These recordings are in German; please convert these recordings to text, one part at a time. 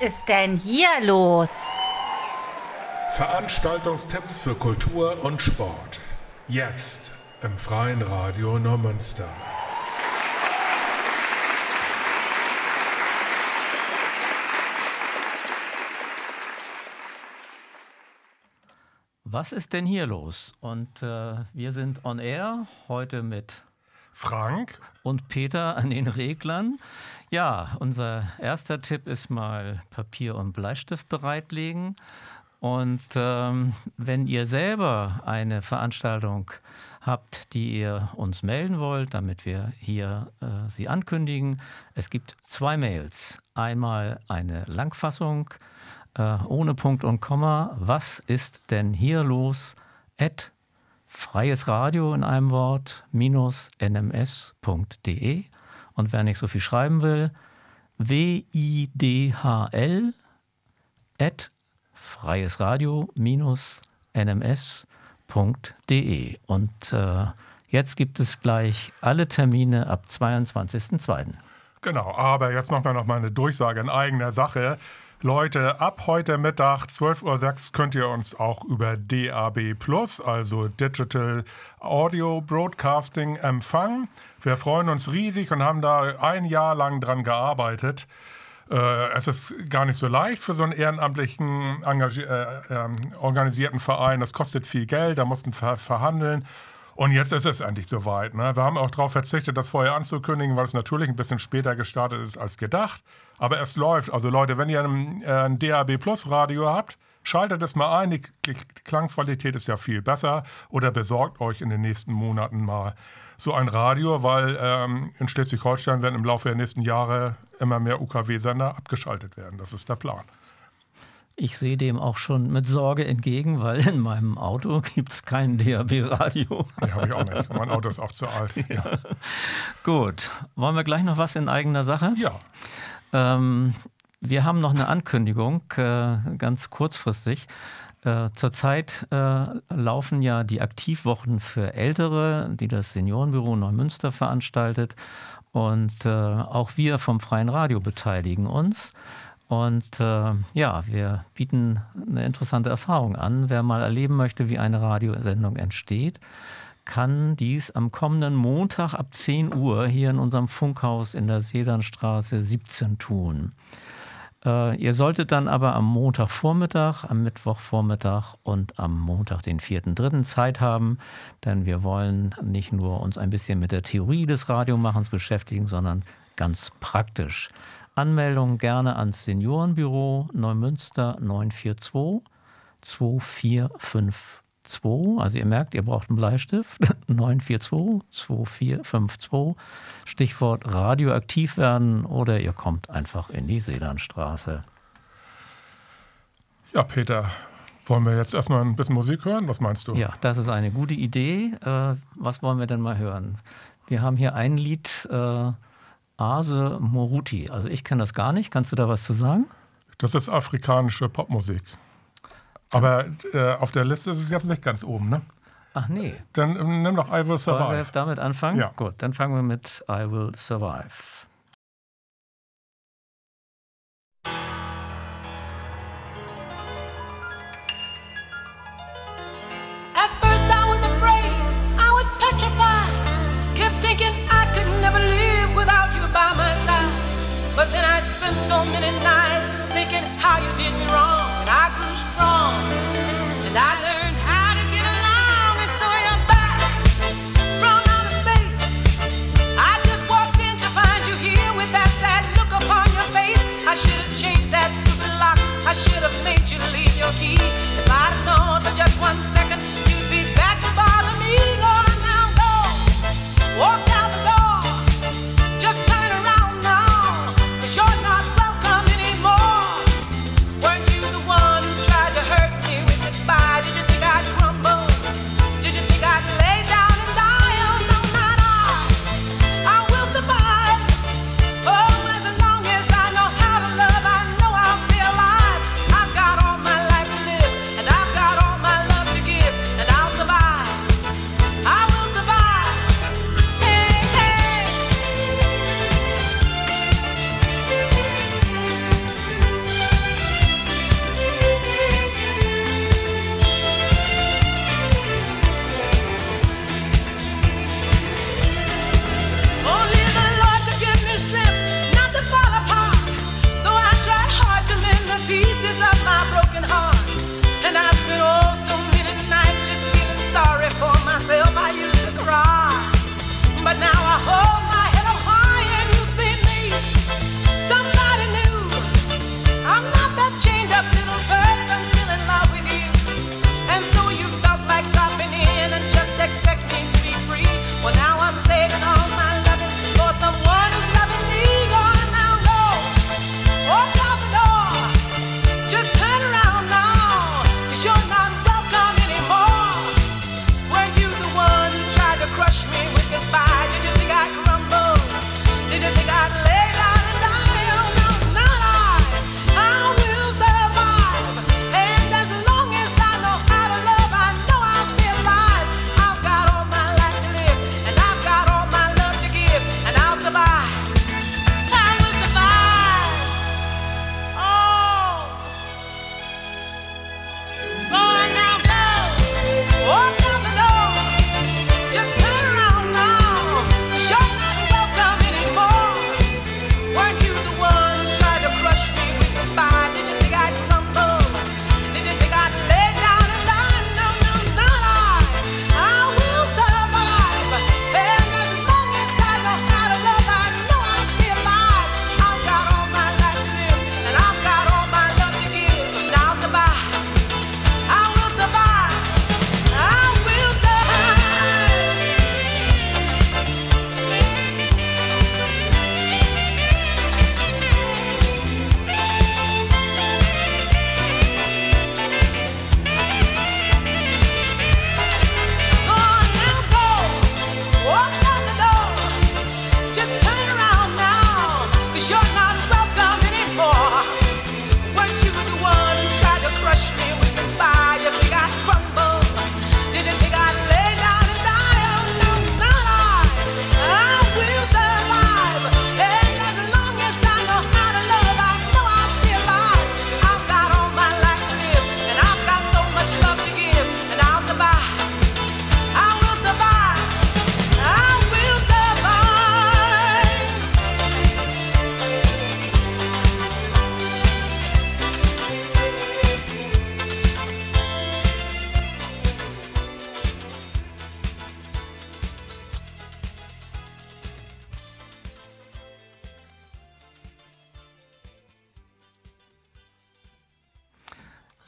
ist denn hier los? Veranstaltungstipps für Kultur und Sport. Jetzt im Freien Radio Neumünster. Was ist denn hier los? Und äh, wir sind on air heute mit Frank und Peter an den Reglern. Ja, unser erster Tipp ist mal Papier und Bleistift bereitlegen. Und ähm, wenn ihr selber eine Veranstaltung habt, die ihr uns melden wollt, damit wir hier äh, sie ankündigen, es gibt zwei Mails. Einmal eine Langfassung äh, ohne Punkt und Komma. Was ist denn hier los? At freies Radio in einem Wort minus nms.de. Und wer nicht so viel schreiben will, widhl at freies Radio minus nms.de. Und äh, jetzt gibt es gleich alle Termine ab 22.02. Genau, aber jetzt machen wir noch mal eine Durchsage in eigener Sache. Leute, ab heute Mittag 12.06 Uhr könnt ihr uns auch über DAB Plus, also Digital Audio Broadcasting, empfangen. Wir freuen uns riesig und haben da ein Jahr lang dran gearbeitet. Äh, es ist gar nicht so leicht für so einen ehrenamtlichen, äh, äh, organisierten Verein. Das kostet viel Geld, da mussten wir verhandeln. Und jetzt ist es endlich soweit. Ne? Wir haben auch darauf verzichtet, das vorher anzukündigen, weil es natürlich ein bisschen später gestartet ist als gedacht. Aber es läuft. Also Leute, wenn ihr ein, äh, ein DAB Plus Radio habt, schaltet es mal ein. Die Klangqualität ist ja viel besser. Oder besorgt euch in den nächsten Monaten mal so ein Radio, weil ähm, in Schleswig-Holstein werden im Laufe der nächsten Jahre immer mehr UKW-Sender abgeschaltet werden. Das ist der Plan. Ich sehe dem auch schon mit Sorge entgegen, weil in meinem Auto gibt es kein DAB-Radio. Nee, habe ich auch nicht. Mein Auto ist auch zu alt. Ja. Gut. Wollen wir gleich noch was in eigener Sache? Ja. Ähm, wir haben noch eine Ankündigung, äh, ganz kurzfristig. Äh, zurzeit äh, laufen ja die Aktivwochen für Ältere, die das Seniorenbüro Neumünster veranstaltet. Und äh, auch wir vom Freien Radio beteiligen uns. Und äh, ja, wir bieten eine interessante Erfahrung an. Wer mal erleben möchte, wie eine Radiosendung entsteht, kann dies am kommenden Montag ab 10 Uhr hier in unserem Funkhaus in der Sedanstraße 17 tun. Äh, ihr solltet dann aber am Montagvormittag, am Mittwochvormittag und am Montag, den 4.3. Zeit haben, denn wir wollen nicht nur uns ein bisschen mit der Theorie des Radiomachens beschäftigen, sondern ganz praktisch. Anmeldung gerne ans Seniorenbüro Neumünster 942 2452. Also ihr merkt, ihr braucht einen Bleistift. 942 2452. Stichwort radioaktiv werden oder ihr kommt einfach in die Seelandstraße. Ja, Peter, wollen wir jetzt erstmal ein bisschen Musik hören? Was meinst du? Ja, das ist eine gute Idee. Äh, was wollen wir denn mal hören? Wir haben hier ein Lied. Äh, Ase Moruti. Also ich kenne das gar nicht. Kannst du da was zu sagen? Das ist afrikanische Popmusik. Aber äh, auf der Liste ist es jetzt nicht ganz oben, ne? Ach nee. Dann ähm, nimm doch I Will Survive. Wollen wir damit anfangen? Ja. Gut, dann fangen wir mit I Will Survive.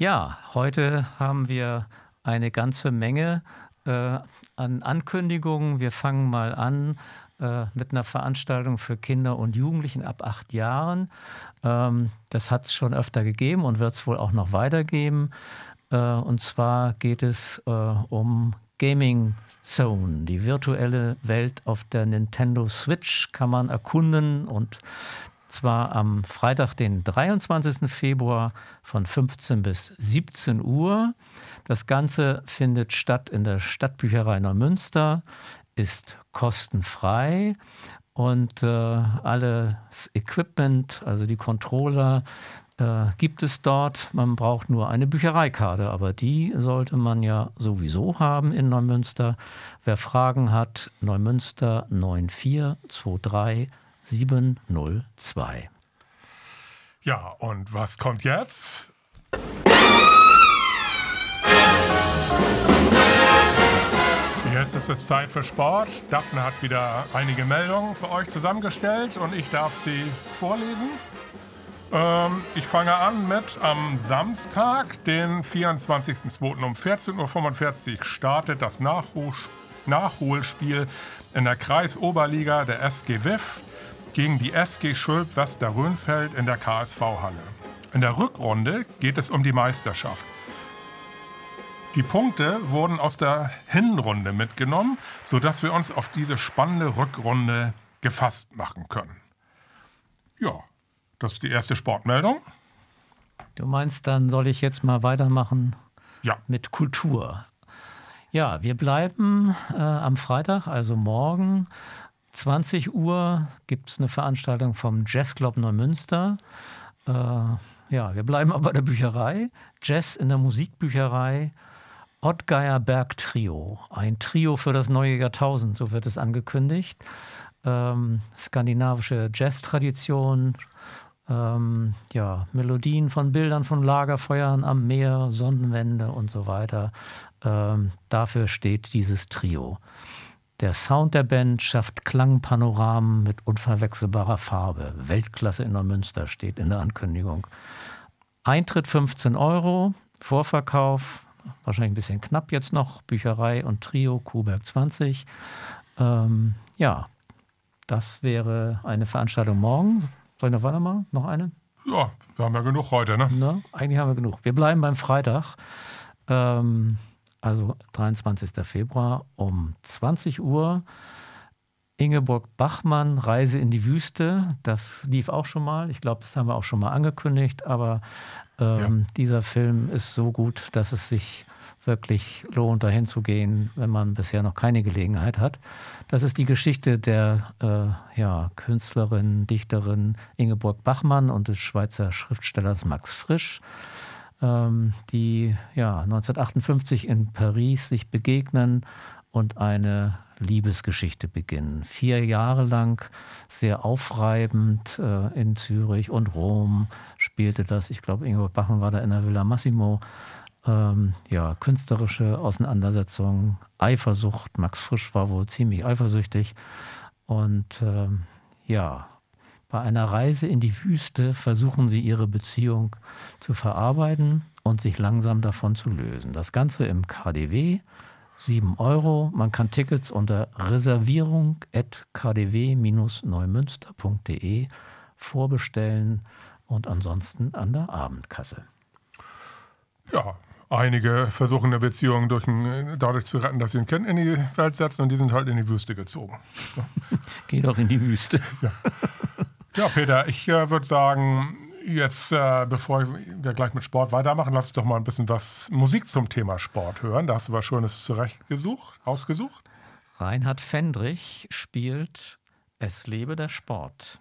Ja, heute haben wir eine ganze Menge äh, an Ankündigungen. Wir fangen mal an äh, mit einer Veranstaltung für Kinder und Jugendlichen ab acht Jahren. Ähm, das hat es schon öfter gegeben und wird es wohl auch noch weitergeben. Äh, und zwar geht es äh, um Gaming Zone, die virtuelle Welt auf der Nintendo Switch kann man erkunden und zwar am Freitag, den 23. Februar von 15 bis 17 Uhr. Das Ganze findet statt in der Stadtbücherei Neumünster, ist kostenfrei und äh, alles Equipment, also die Controller, äh, gibt es dort. Man braucht nur eine Büchereikarte, aber die sollte man ja sowieso haben in Neumünster. Wer Fragen hat, Neumünster 9423 702. Ja, und was kommt jetzt? Jetzt ist es Zeit für Sport. Daphne hat wieder einige Meldungen für euch zusammengestellt und ich darf sie vorlesen. Ähm, ich fange an mit am Samstag, den 24.02. um 14.45 Uhr startet das Nachhol Nachholspiel in der Kreisoberliga der SG WIF gegen die SG Schulp Wester Röhnfeld in der KSV-Halle. In der Rückrunde geht es um die Meisterschaft. Die Punkte wurden aus der Hinrunde mitgenommen, sodass wir uns auf diese spannende Rückrunde gefasst machen können. Ja, das ist die erste Sportmeldung. Du meinst, dann soll ich jetzt mal weitermachen Ja. mit Kultur. Ja, wir bleiben äh, am Freitag, also morgen, 20 Uhr, gibt es eine Veranstaltung vom Jazzclub Neumünster. Äh, ja, wir bleiben aber bei der Bücherei. Jazz in der Musikbücherei. Ottgeier Berg Trio. Ein Trio für das neue Jahrtausend, so wird es angekündigt. Ähm, skandinavische Jazz-Tradition, ähm, ja, Melodien von Bildern von Lagerfeuern am Meer, Sonnenwende und so weiter. Ähm, dafür steht dieses Trio. Der Sound der Band schafft Klangpanoramen mit unverwechselbarer Farbe. Weltklasse in Neumünster steht in der Ankündigung. Eintritt 15 Euro, Vorverkauf wahrscheinlich ein bisschen knapp jetzt noch. Bücherei und Trio, Kuhberg 20. Ähm, ja, das wäre eine Veranstaltung morgen. Soll ich noch weitermachen? Noch eine? Ja, wir haben ja genug heute, ne? Ne? Eigentlich haben wir genug. Wir bleiben beim Freitag, ähm, also 23. Februar um 20 Uhr. Ingeborg Bachmann, Reise in die Wüste. Das lief auch schon mal. Ich glaube, das haben wir auch schon mal angekündigt. Aber ähm, dieser Film ist so gut, dass es sich wirklich lohnt, dahin zu gehen, wenn man bisher noch keine Gelegenheit hat. Das ist die Geschichte der äh, ja, Künstlerin, Dichterin Ingeborg Bachmann und des Schweizer Schriftstellers Max Frisch, die ja, 1958 in Paris sich begegnen und eine Liebesgeschichte beginnen. Vier Jahre lang sehr aufreibend äh, in Zürich und Rom spielte das. Ich glaube, Ingeborg Bachmann war da in der Villa Massimo ähm, ja, künstlerische Auseinandersetzungen, Eifersucht. Max Frisch war wohl ziemlich eifersüchtig. Und ähm, ja, bei einer Reise in die Wüste versuchen sie ihre Beziehung zu verarbeiten und sich langsam davon zu lösen. Das Ganze im KDW, 7 Euro. Man kann Tickets unter reservierung.kdw-neumünster.de vorbestellen und ansonsten an der Abendkasse. Ja, einige versuchen eine Beziehung ein, dadurch zu retten, dass sie ein Kind in die Welt setzen und die sind halt in die Wüste gezogen. Geh doch in die Wüste. Ja, Peter, ich äh, würde sagen, jetzt, äh, bevor wir gleich mit Sport weitermachen, lass uns doch mal ein bisschen was Musik zum Thema Sport hören. Da hast du was Schönes zurechtgesucht, ausgesucht. Reinhard Fendrich spielt Es lebe der Sport.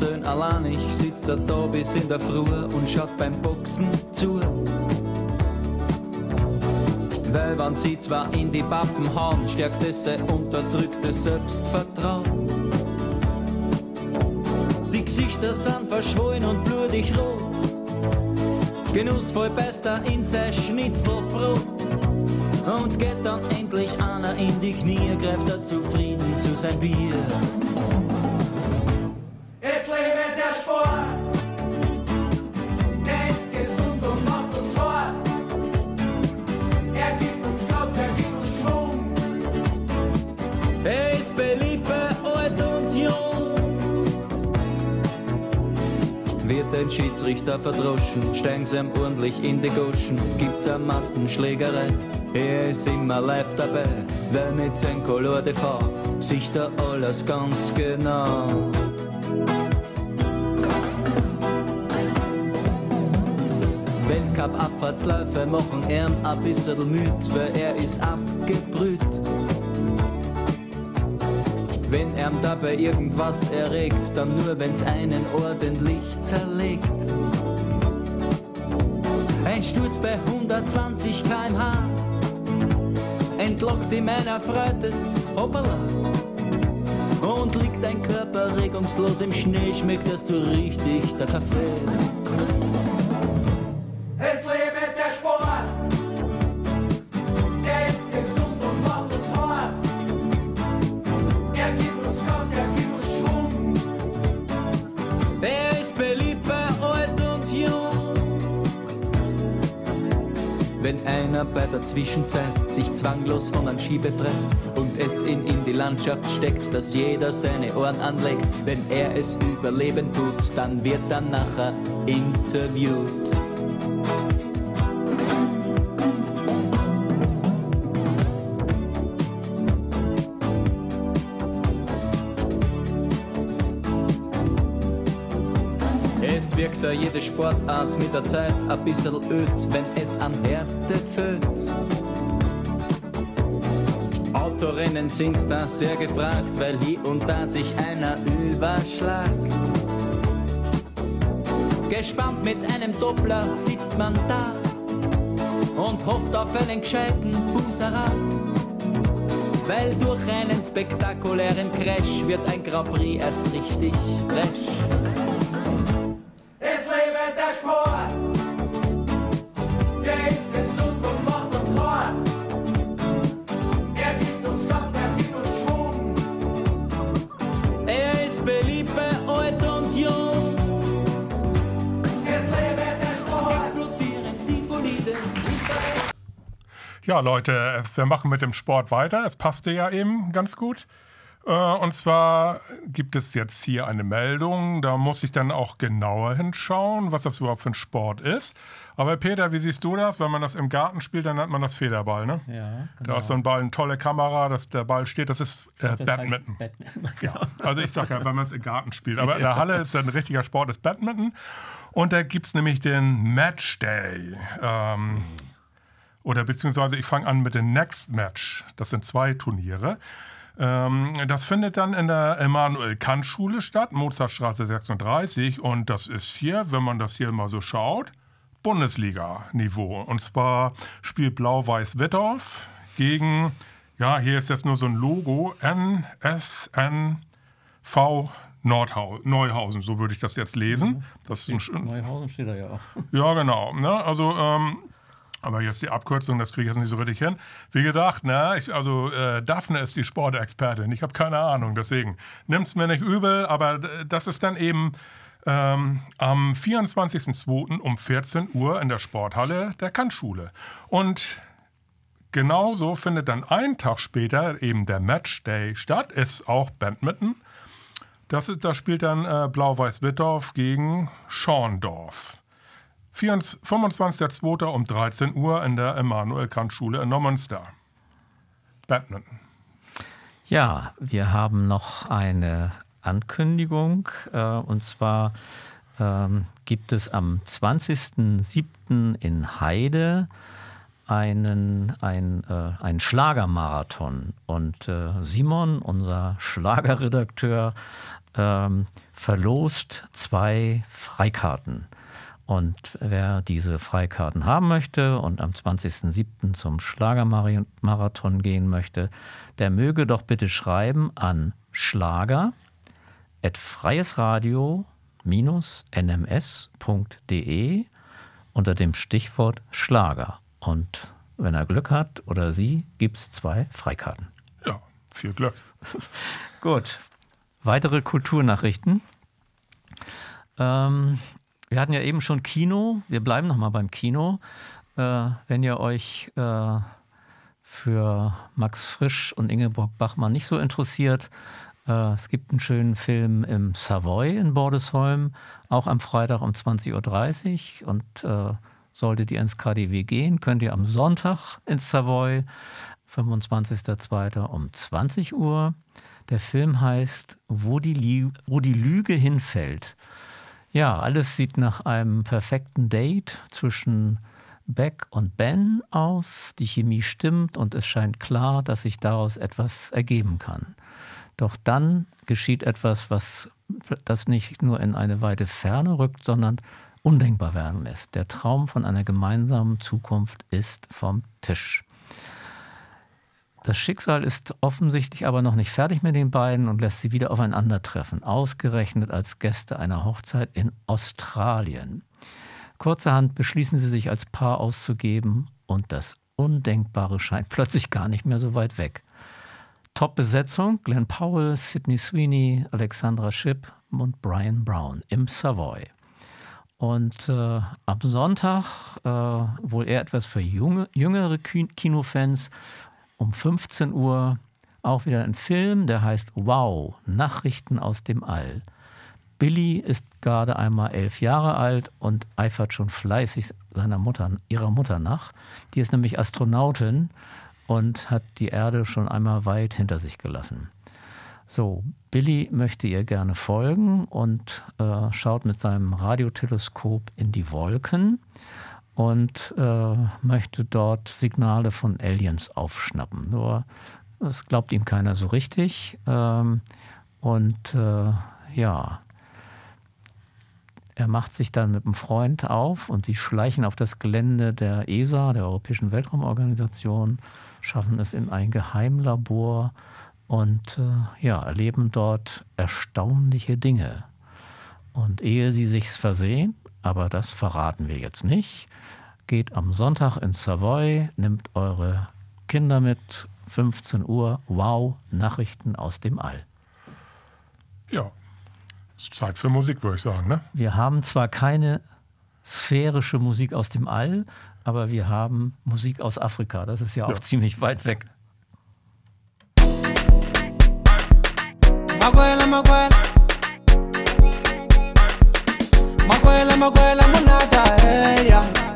Muttersöhn allein, ich sitz da da bis in der Früh und schaut beim Boxen zu. Weil wenn sie zwar in die Pappen hauen, stärkt es sein unterdrücktes Selbstvertrauen. Die Gesichter sind verschwollen und blutig rot. Genussvoll beißt er in sein Schnitzelbrot und geht dann endlich einer in die Knie, greift er zufrieden zu sein Bier. Ein Schiedsrichter verdroschen, steigen sie ihm ordentlich in die Goschen, gibt's eine Massenschlägerei. Er ist immer live dabei, wer mit sein Color de V sieht da alles ganz genau. Weltcup-Abfahrtsläufe machen ihn ein bisschen müd, weil er ist abgebrüht. Wenn er dabei irgendwas erregt, dann nur wenn's einen ordentlich zerlegt. Ein Sturz bei 120 km/h entlockt ihm ein erfreutes Hoppala. Und liegt ein Körper regungslos im Schnee, schmeckt es so richtig der Kaffee. Einer bei der Zwischenzeit sich zwanglos von einem Ski befreit und es ihn in die Landschaft steckt, dass jeder seine Ohren anlegt, wenn er es überleben tut, dann wird er nachher interviewt. Es wirkt da jede Sportart mit der Zeit ein bisschen öd, wenn es an Härte fehlt. Autorennen sind da sehr gefragt, weil hier und da sich einer überschlagt. Gespannt mit einem Doppler sitzt man da und hofft auf einen gescheiten Buserat. Weil durch einen spektakulären Crash wird ein Grand Prix erst richtig fresh. Ja, Leute, wir machen mit dem Sport weiter. Es passte ja eben ganz gut. Äh, Und zwar gibt es jetzt hier eine Meldung. Da muss ich dann auch genauer hinschauen, was das überhaupt für ein Sport ist. Aber Peter, wie siehst du das? Wenn man das im Garten spielt, dann nennt man das Federball, ne? Ja, Da ist so ein Ball, eine tolle Kamera, dass der Ball steht. Das ist äh, Das Badminton. Badminton. Genau. Also ich sage ja, wenn man es im Garten spielt. Aber in der Halle ist ein richtiger Sport, ist Badminton. Und da gibt es nämlich den Matchday. Ähm, oder beziehungsweise ich fange an mit dem Next Match. Das sind zwei Turniere. Ähm, das findet dann in der Emanuel-Kant-Schule statt, Mozartstraße 36. Und das ist hier, wenn man das hier mal so schaut, Bundesliga-Niveau. Und zwar spielt Blau-Weiß Wettorf gegen, ja, hier ist jetzt nur so ein Logo, NSNV Nordhau Neuhausen, so würde ich das jetzt lesen. Das ist ein, sch- Neuhausen steht da ja auch. ja, genau. Ne? Also, ähm, aber jetzt die Abkürzung, das kriege ich jetzt nicht so richtig hin. Wie gesagt, ne, ich, also äh, Daphne ist die Sportexpertin. Ich habe keine Ahnung, deswegen nimmt es mir nicht übel, aber das ist dann eben ähm, am 24.02. um 14 Uhr in der Sporthalle der Kantschule. Und genauso findet dann einen Tag später eben der Matchday statt, ist auch Badminton. Das ist, da spielt dann äh, Blau-Weiß-Wittorf gegen Schorndorf. 24 25.02. um 13 Uhr in der Emanuel-Kant-Schule in Neumünster. Badminton. Ja, wir haben noch eine Ankündigung. Äh, und zwar ähm, gibt es am 20.07. in Heide einen, ein, äh, einen Schlagermarathon. Und äh, Simon, unser Schlagerredakteur, ähm, verlost zwei Freikarten. Und wer diese Freikarten haben möchte und am 20.07. zum Schlagermarathon gehen möchte, der möge doch bitte schreiben an schlager nms.de unter dem Stichwort Schlager. Und wenn er Glück hat oder sie, gibt es zwei Freikarten. Ja, viel Glück. Gut. Weitere Kulturnachrichten. Ähm, wir hatten ja eben schon Kino. Wir bleiben nochmal beim Kino. Äh, wenn ihr euch äh, für Max Frisch und Ingeborg Bachmann nicht so interessiert, äh, es gibt einen schönen Film im Savoy in Bordesholm, auch am Freitag um 20.30 Uhr. Und äh, solltet ihr ins KDW gehen, könnt ihr am Sonntag ins Savoy, 25.02. um 20 Uhr. Der Film heißt Wo die, Lie Wo die Lüge hinfällt. Ja, alles sieht nach einem perfekten Date zwischen Beck und Ben aus. Die Chemie stimmt und es scheint klar, dass sich daraus etwas ergeben kann. Doch dann geschieht etwas, was das nicht nur in eine weite Ferne rückt, sondern undenkbar werden lässt. Der Traum von einer gemeinsamen Zukunft ist vom Tisch. Das Schicksal ist offensichtlich aber noch nicht fertig mit den beiden und lässt sie wieder aufeinandertreffen, ausgerechnet als Gäste einer Hochzeit in Australien. Kurzerhand beschließen sie sich als Paar auszugeben und das Undenkbare scheint plötzlich gar nicht mehr so weit weg. Top-Besetzung: Glenn Powell, Sidney Sweeney, Alexandra Shipp und Brian Brown im Savoy. Und äh, am Sonntag, äh, wohl eher etwas für junge, jüngere Kinofans, um 15 Uhr auch wieder ein Film, der heißt Wow, Nachrichten aus dem All. Billy ist gerade einmal elf Jahre alt und eifert schon fleißig seiner Mutter, ihrer Mutter nach. Die ist nämlich Astronautin und hat die Erde schon einmal weit hinter sich gelassen. So, Billy möchte ihr gerne folgen und äh, schaut mit seinem Radioteleskop in die Wolken und äh, möchte dort Signale von Aliens aufschnappen. Nur das glaubt ihm keiner so richtig. Ähm, und äh, ja, er macht sich dann mit einem Freund auf und sie schleichen auf das Gelände der ESA, der Europäischen Weltraumorganisation, schaffen es in ein Geheimlabor und äh, ja, erleben dort erstaunliche Dinge. Und ehe sie sich's versehen, aber das verraten wir jetzt nicht. Geht am Sonntag ins Savoy, nimmt eure Kinder mit, 15 Uhr, wow, Nachrichten aus dem All. Ja, ist Zeit für Musik, würde ich sagen, ne? Wir haben zwar keine sphärische Musik aus dem All, aber wir haben Musik aus Afrika. Das ist ja auch Ja. ziemlich weit weg. Makwela, cuela, me cuela, monata, ella.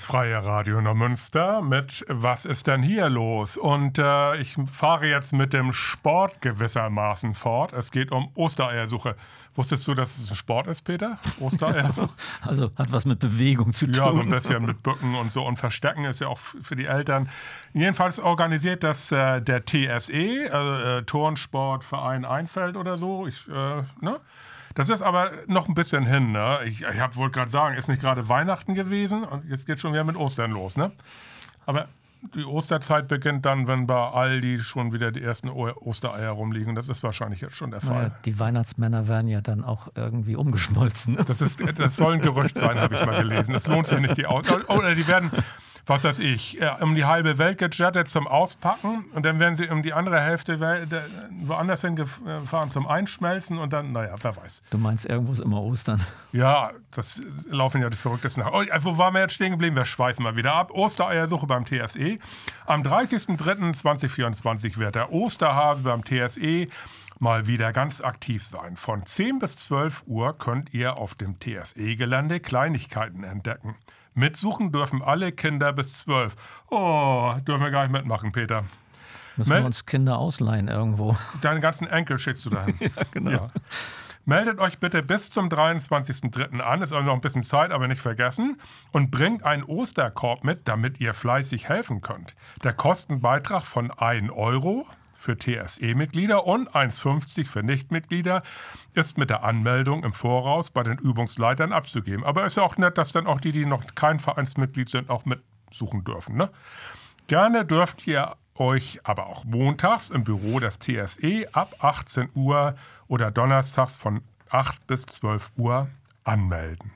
Das freie Radio Neumünster mit Was ist denn hier los? Und äh, ich fahre jetzt mit dem Sport gewissermaßen fort. Es geht um Ostereiersuche. Wusstest du, dass es ein Sport ist, Peter? Ostereiersuche? Also hat was mit Bewegung zu tun. Ja, so ein bisschen mit Bücken und so. Und Verstecken ist ja auch für die Eltern. Jedenfalls organisiert das äh, der TSE, also äh, Turnsportverein Einfeld oder so. Ich, äh, ne? Das ist aber noch ein bisschen hin. Ne? Ich, ich wollte gerade sagen, ist nicht gerade Weihnachten gewesen und jetzt geht schon wieder mit Ostern los. Ne? Aber die Osterzeit beginnt dann, wenn bei Aldi schon wieder die ersten O- Ostereier rumliegen. Das ist wahrscheinlich jetzt schon der Fall. Naja, die Weihnachtsmänner werden ja dann auch irgendwie umgeschmolzen. Ne? Das, ist, das soll ein Gerücht sein, habe ich mal gelesen. Das lohnt sich nicht, die Aus Oder die werden, was weiß ich, äh, um die halbe Welt gejettet zum Auspacken und dann werden sie um die andere Hälfte Welt, äh, woanders hingefahren zum Einschmelzen und dann, naja, wer weiß. Du meinst, irgendwo ist immer Ostern. Ja, das laufen ja die Verrücktesten nach. Oh, wo waren wir jetzt stehen geblieben? Wir schweifen mal wieder ab. Ostereiersuche beim TSE. Am 30.03.2024 wird der Osterhase beim TSE mal wieder ganz aktiv sein. Von 10 bis 12 Uhr könnt ihr auf dem TSE-Gelände Kleinigkeiten entdecken. Mitsuchen dürfen alle Kinder bis 12. Oh, dürfen wir gar nicht mitmachen, Peter. Müssen Mel- wir uns Kinder ausleihen irgendwo. Deinen ganzen Enkel schickst du dahin. ja, genau. Meldet euch bitte bis zum 23.03. an, ist also noch ein bisschen Zeit, aber nicht vergessen. Und bringt einen Osterkorb mit, damit ihr fleißig helfen könnt. Der Kostenbeitrag von 1 Euro für TSE-Mitglieder und 1,50 für Nichtmitglieder ist mit der Anmeldung im Voraus bei den Übungsleitern abzugeben. Aber ist ja auch nett, dass dann auch die, die noch kein Vereinsmitglied sind, auch mitsuchen dürfen. Ne? Gerne dürft ihr euch aber auch montags im Büro des TSE ab 18 Uhr oder donnerstags von 8 bis 12 Uhr anmelden.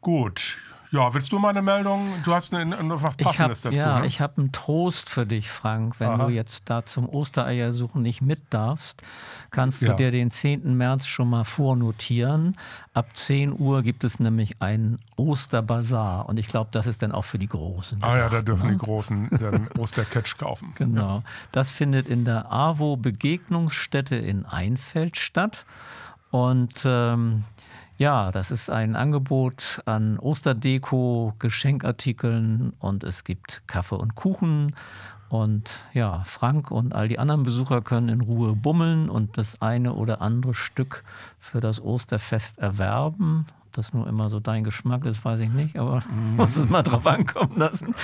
Gut. Ja, willst du mal eine Meldung? Du hast eine, eine, was Ich habe Passendes dazu. ja, ne? ich hab einen Trost für dich, Frank. Wenn Aha. du jetzt da zum Ostereiersuchen nicht mit darfst, kannst du Ja. dir den 10. März schon mal vornotieren. Ab 10 Uhr gibt es nämlich einen Osterbazar. Und ich glaube, das ist dann auch für die Großen. ah ja, da gedacht, dürfen ne? die Großen den Osterketsch kaufen. Genau. Das findet in der AWO Begegnungsstätte in Einfeld statt. Und ähm, ja, das ist ein Angebot an Osterdeko, Geschenkartikeln und es gibt Kaffee und Kuchen. Und ja, Frank und all die anderen Besucher können in Ruhe bummeln und das eine oder andere Stück für das Osterfest erwerben. Ob das nur immer so dein Geschmack ist, weiß ich nicht, aber muss es mal drauf ankommen lassen.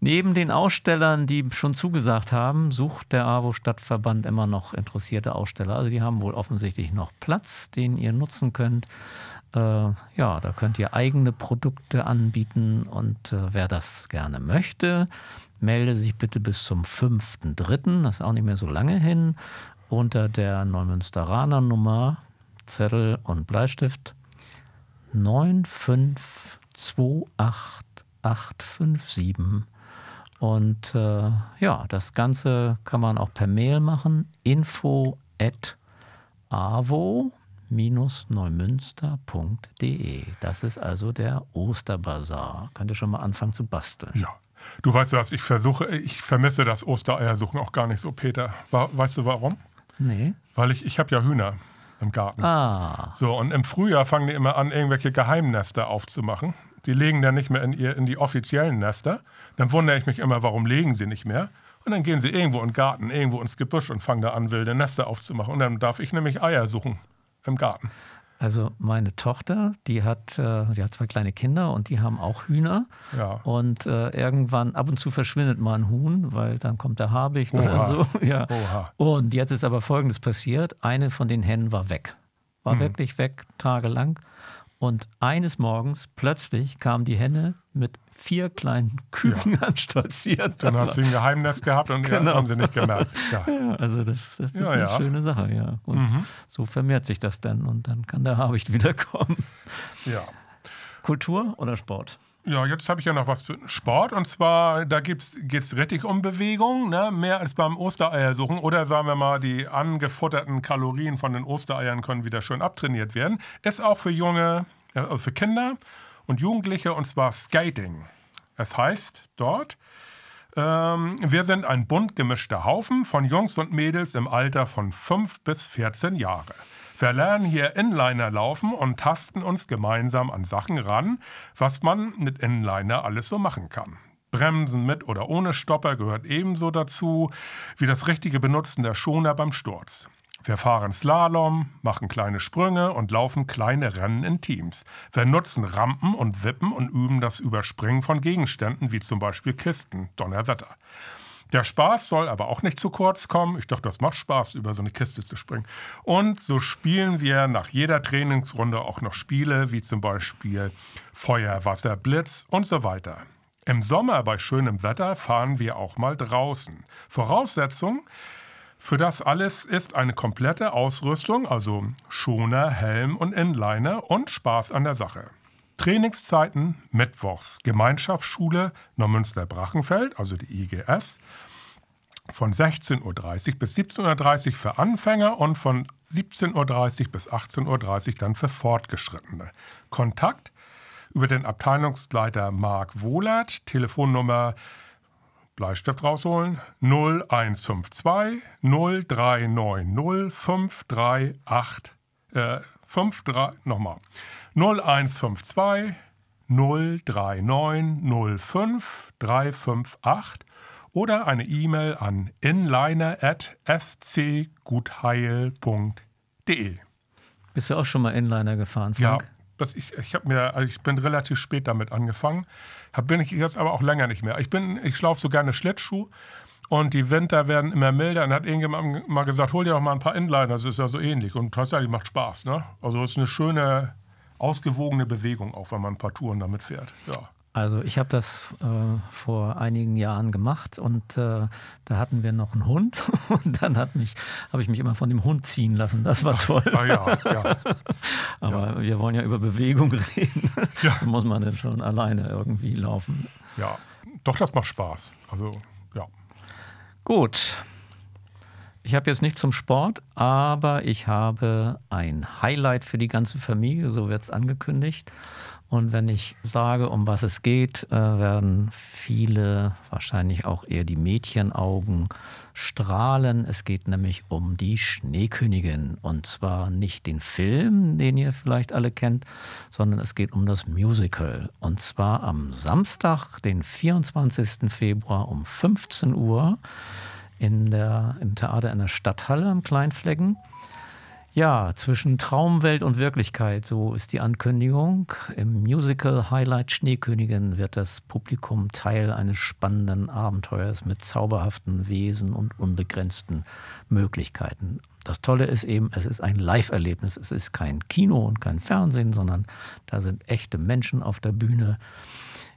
Neben den Ausstellern, die schon zugesagt haben, sucht der AWO Stadtverband immer noch interessierte Aussteller. Also die haben wohl offensichtlich noch Platz, den ihr nutzen könnt. Äh, ja, da könnt ihr eigene Produkte anbieten und äh, wer das gerne möchte, melde sich bitte bis zum 5.3., das ist auch nicht mehr so lange hin, unter der Neumünsteraner Nummer, Zettel und Bleistift 9528857. Und äh, ja, das Ganze kann man auch per Mail machen. Info at avo-neumünster.de. Das ist also der Osterbazar. Könnt ihr schon mal anfangen zu basteln. Ja. Du weißt was, ich versuche, ich vermisse das Ostereiersuchen auch gar nicht so, Peter. Weißt du warum? Nee. Weil ich, ich habe ja Hühner im Garten. Ah, So, und im Frühjahr fangen die immer an, irgendwelche Geheimnester aufzumachen. Die legen dann nicht mehr in, ihr, in die offiziellen Nester. Dann wundere ich mich immer, warum legen sie nicht mehr. Und dann gehen sie irgendwo in den Garten, irgendwo ins Gebüsch und fangen da an, wilde Nester aufzumachen. Und dann darf ich nämlich Eier suchen im Garten. also meine Tochter, die hat, äh, die hat zwei kleine Kinder und die haben auch Hühner. Ja. Und äh, irgendwann, ab und zu verschwindet mal ein Huhn, weil dann kommt der Habicht oder Oha. so. Ja. Oha. Und jetzt ist aber Folgendes passiert. Eine von den Hennen war weg. War wirklich weg, tagelang. Und eines Morgens plötzlich kam die Henne mit vier kleinen Küken anstolziert. Dann war- sie ein Geheimnest gehabt und ja, Genau. haben sie nicht gemerkt. Ja. ja, also das, das ist Ja, eine ja. schöne Sache, ja. Und Mhm. so vermehrt sich das dann und dann kann der Habicht wiederkommen. ja. Kultur oder Sport? Ja, jetzt habe ich ja noch was für Sport. Und zwar, da geht es richtig um Bewegung, ne? mehr als beim Ostereiersuchen. Oder sagen wir mal, die angefutterten Kalorien von den Ostereiern können wieder schön abtrainiert werden. Ist auch für junge, also für Kinder und Jugendliche, und zwar Skating. Es heißt dort, ähm, wir sind ein bunt gemischter Haufen von Jungs und Mädels im Alter von 5 bis 14 Jahre. Wir lernen hier Inliner laufen und tasten uns gemeinsam an Sachen ran, was man mit Inliner alles so machen kann. Bremsen mit oder ohne Stopper gehört ebenso dazu wie das richtige Benutzen der Schoner beim Sturz. Wir fahren Slalom, machen kleine Sprünge und laufen kleine Rennen in Teams. Wir nutzen Rampen und Wippen und üben das Überspringen von Gegenständen, wie zum Beispiel Kisten, Donnerwetter. Der Spaß soll aber auch nicht zu kurz kommen. Ich dachte, das macht Spaß, über so eine Kiste zu springen. Und so spielen wir nach jeder Trainingsrunde auch noch Spiele, wie zum Beispiel Feuer, Wasser, Blitz und so weiter. Im Sommer bei schönem Wetter fahren wir auch mal draußen. Voraussetzung für das alles ist eine komplette Ausrüstung, also Schoner, Helm und Inliner und Spaß an der Sache. Trainingszeiten Mittwochs, Gemeinschaftsschule Neumünster-Brachenfeld, also die IGS, von 16.30 Uhr bis 17.30 Uhr für Anfänger und von 17.30 Uhr bis 18.30 Uhr dann für Fortgeschrittene. Kontakt über den Abteilungsleiter Marc Wohlert, Telefonnummer Bleistift rausholen. 0152 0390 538 äh, 53 nochmal. 0152 039 05 358 oder eine E-Mail an inliner.scgutheil.de. Bist du auch schon mal Inliner gefahren, Ja, Frank? das ich, ich, hab mir, also ich bin relativ spät damit angefangen. Hab, bin ich jetzt aber auch länger nicht mehr. Ich, bin- ich laufe so gerne Schlittschuh und die Winter werden immer milder. Und hat irgendjemand mal gesagt, hol dir doch mal ein paar Inliner, das ist ja so ähnlich. Und tatsächlich macht Spaß. Ne? Also es ist eine schöne, ausgewogene Bewegung, auch wenn man ein paar Touren damit fährt. Ja. Also ich habe das äh, vor einigen Jahren gemacht und äh, da hatten wir noch einen Hund und dann hat mich, habe ich mich immer von dem Hund ziehen lassen. Das war toll. Ah, ja, ja. Aber wir wollen ja über Bewegung reden. Ja. Da muss man dann schon alleine irgendwie laufen. ja. Doch, das macht Spaß. Also, ja. Gut. Ich habe jetzt nicht zum Sport, aber ich habe ein Highlight für die ganze Familie, so wird es angekündigt. Und wenn ich sage, um was es geht, äh, werden viele, wahrscheinlich auch eher die Mädchenaugen, strahlen. Es geht nämlich um die Schneekönigin. Und zwar nicht den Film, den ihr vielleicht alle kennt, sondern es geht um das Musical. Und zwar am Samstag, den 24. Februar um 15 Uhr in der, im Theater in der Stadthalle am Kleinflecken. Ja, zwischen Traumwelt und Wirklichkeit, so ist die Ankündigung. Im Musical Highlight Schneekönigin wird das Publikum Teil eines spannenden Abenteuers mit zauberhaften Wesen und unbegrenzten Möglichkeiten. Das Tolle ist eben, es ist ein Live-Erlebnis. Es ist kein Kino und kein Fernsehen, sondern da sind echte Menschen auf der Bühne.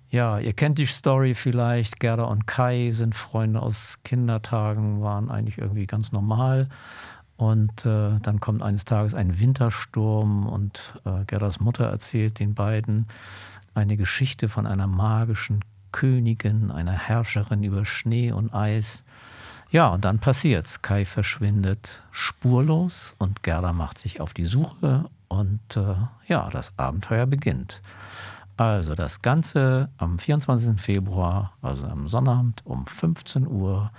Ja, ihr kennt die Story vielleicht. Gerda und Kai sind Freunde aus Kindertagen, waren eigentlich irgendwie ganz normal. Und äh, dann kommt eines Tages ein Wintersturm und äh, Gerdas Mutter erzählt den beiden eine Geschichte von einer magischen Königin, einer Herrscherin über Schnee und Eis. Ja, und dann passiert's. Kai verschwindet spurlos und Gerda macht sich auf die Suche und äh, ja, das Abenteuer beginnt. Also das Ganze am 24. Februar, also am Sonnabend um 15 Uhr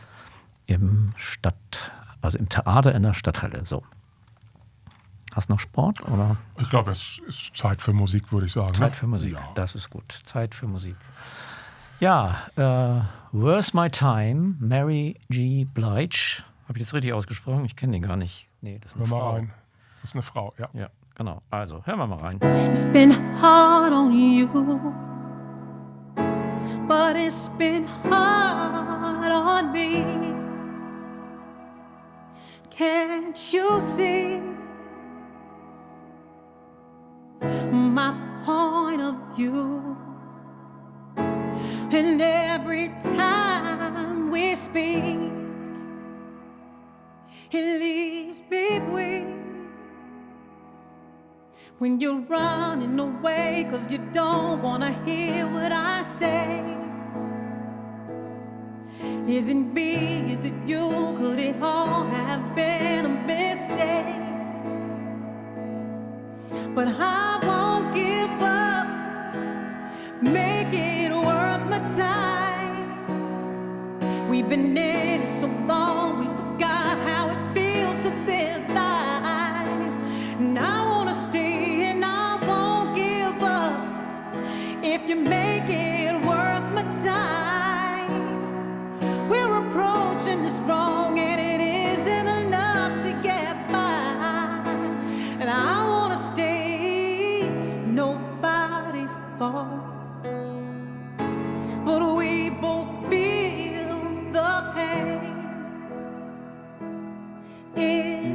im Stadt, also im Theater in der Stadthalle. So. Hast du noch Sport oder Ich glaube, es ist Zeit für Musik, würde ich sagen. Zeit ne? für Musik? Ja. Das ist gut. Zeit für Musik. Ja, äh, Where's My Time? Mary G. Blige. Habe ich das richtig ausgesprochen? Ich kenne den gar nicht. Nee, das ist eine Hör mal Frau. rein. Das ist eine Frau, ja. Ja, genau. Also, hören wir mal rein. It's been hard on you, but it's been hard on me. Can't you see my point of view? And every time we speak, it leaves me weak. When you're running away cause you don't wanna hear what I say Is it me, is it you, could it all have been a mistake? But I won't give up, make it worth my time. We've been in it so long,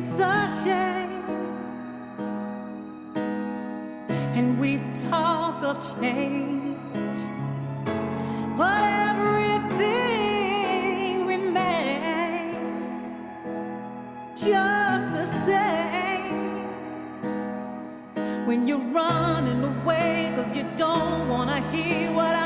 It's a shame. And we talk of change. But everything remains just the same. When you're running away, cause you don't wanna hear what I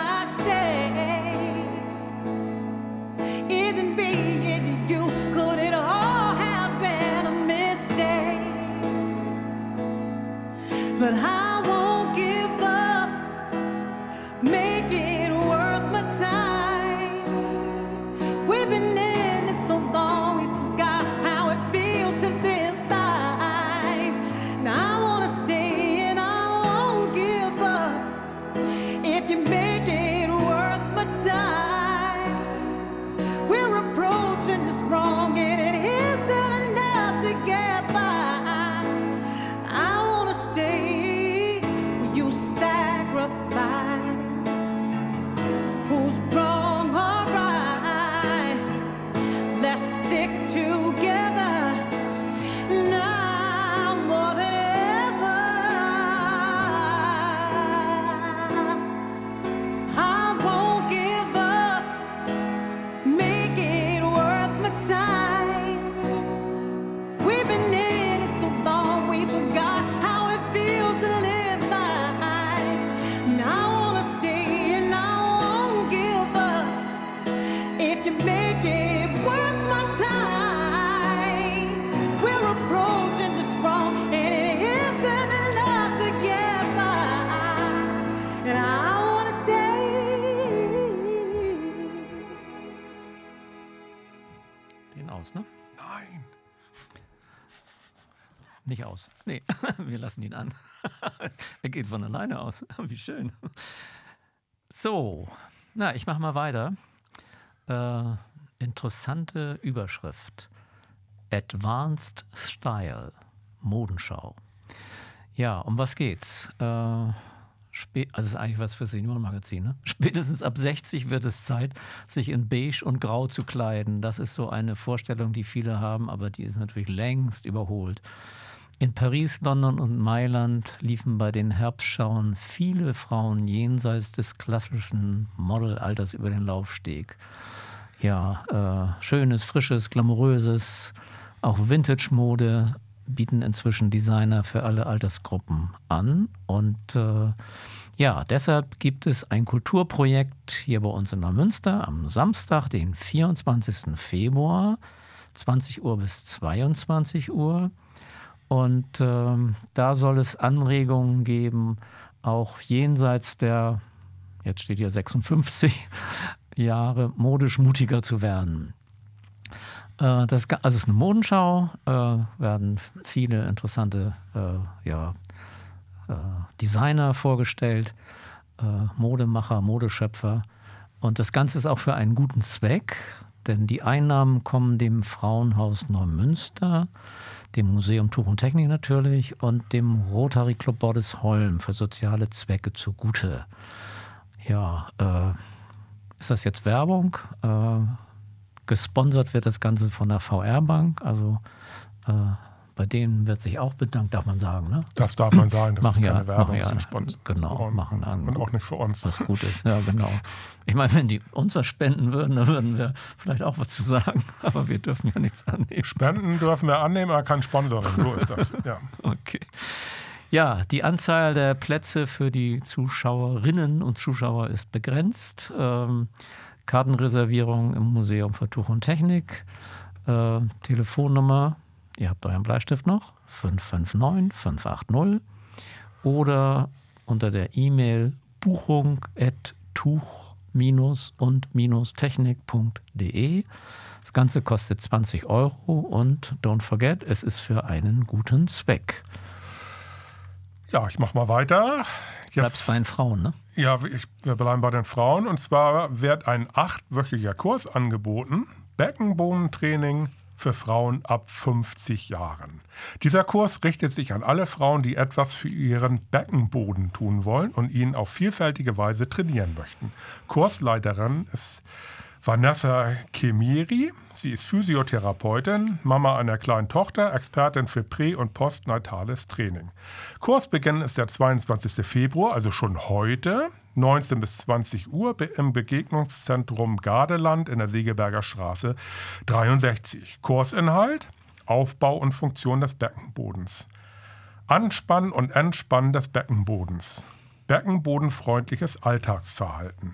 aus, ne? Nein. Nicht aus. Nee, wir lassen ihn an. er geht von alleine aus. Wie schön. So, na, ich mache mal weiter. Äh, interessante Überschrift. Advanced Style. Modenschau. Ja, um was geht's? Äh, spä- also ist eigentlich was für Seniorenmagazin. Ne? Spätestens ab 60 wird es Zeit, sich in beige und grau zu kleiden. Das ist so eine Vorstellung, die viele haben, aber die ist natürlich längst überholt. In Paris, London und Mailand liefen bei den Herbstschauen viele Frauen jenseits des klassischen Modelalters über den Laufsteg. Ja, äh, schönes, frisches, glamouröses, auch Vintage-Mode bieten inzwischen Designer für alle Altersgruppen an. Und äh, ja, deshalb gibt es ein Kulturprojekt hier bei uns in Neumünster am Samstag, den 24. Februar, 20 Uhr bis 22 Uhr. Und ähm, da soll es Anregungen geben, auch jenseits der, jetzt steht hier 56 Jahre, modisch mutiger zu werden. Äh, das, also es ist eine Modenschau, äh, werden viele interessante äh, ja, äh, Designer vorgestellt, äh, Modemacher, Modeschöpfer. Und das Ganze ist auch für einen guten Zweck, denn die Einnahmen kommen dem Frauenhaus Neumünster, dem Museum Tuch und Technik natürlich und dem Rotary Club Bordesholm für soziale Zwecke zugute. Ja, ist das jetzt Werbung? Gesponsert wird das Ganze von der VR-Bank, also äh, bei denen wird sich auch bedankt, darf man sagen, ne? Das darf man sagen, das Machen ist keine ja- Werbung, ist ja- Sponsor. genau, und, machen dann- und auch nicht für uns. was gut ist. Ja, genau. Ich meine, wenn die uns was spenden würden, dann würden wir vielleicht auch was zu sagen, aber wir dürfen ja nichts annehmen. Spenden dürfen wir annehmen, aber kein Sponsoring, so ist das. Ja. Okay. Ja, die Anzahl der Plätze für die Zuschauerinnen und Zuschauer ist begrenzt. Ähm, Kartenreservierung im Museum für Tuch und Technik. Äh, Telefonnummer, ihr habt euren Bleistift noch, 559 580 oder unter der E-Mail buchung at tuch-und-technik.de. Das Ganze kostet 20 Euro und don't forget, es ist für einen guten Zweck. Ja, ich mache mal weiter. Bleibst bei den Frauen, ne? Ja, ich, wir bleiben bei den Frauen. Und zwar wird ein achtwöchiger Kurs angeboten: Beckenbodentraining für Frauen ab 50 Jahren. Dieser Kurs richtet sich an alle Frauen, die etwas für ihren Beckenboden tun wollen und ihn auf vielfältige Weise trainieren möchten. Kursleiterin ist Vanessa Kemiri. Sie ist Physiotherapeutin, Mama einer kleinen Tochter, Expertin für prä- und postnatales Training. Kursbeginn ist der 22. Februar, also schon heute, 19 bis 20 Uhr im Begegnungszentrum Gardeland in der Segeberger Straße 63. Kursinhalt: Aufbau und Funktion des Beckenbodens. Anspannen und Entspannen des Beckenbodens. Beckenbodenfreundliches Alltagsverhalten.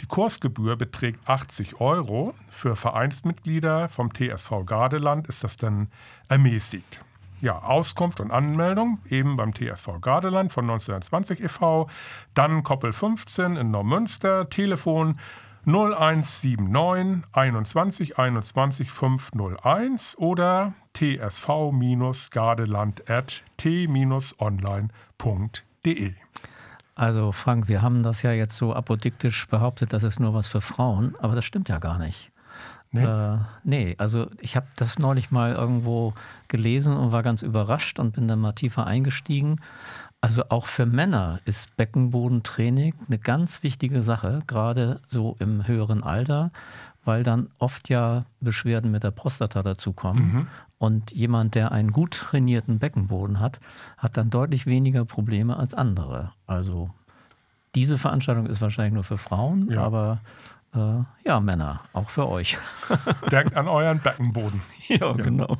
Die Kursgebühr beträgt 80 Euro. Für Vereinsmitglieder vom TSV Gardeland ist das dann ermäßigt. Ja, Auskunft und Anmeldung eben beim TSV Gardeland von 1920 e.V., dann Koppel 15 in Neumünster, Telefon 0179 21 21 501 oder tsv-gardeland at t-online.de. Also Frank, wir haben das ja jetzt so apodiktisch behauptet, das ist nur was für Frauen, aber das stimmt ja gar nicht. Nee? Äh, nee, also ich habe das neulich mal irgendwo gelesen und war ganz überrascht und bin dann mal tiefer eingestiegen. Also auch für Männer ist Beckenbodentraining eine ganz wichtige Sache, gerade so im höheren Alter, weil dann oft ja Beschwerden mit der Prostata dazukommen. Und jemand, der einen gut trainierten Beckenboden hat, hat dann deutlich weniger Probleme als andere. Also diese Veranstaltung ist wahrscheinlich nur für Frauen, Ja. aber äh, ja, Männer, auch für euch. Denkt an euren Beckenboden. ja, genau.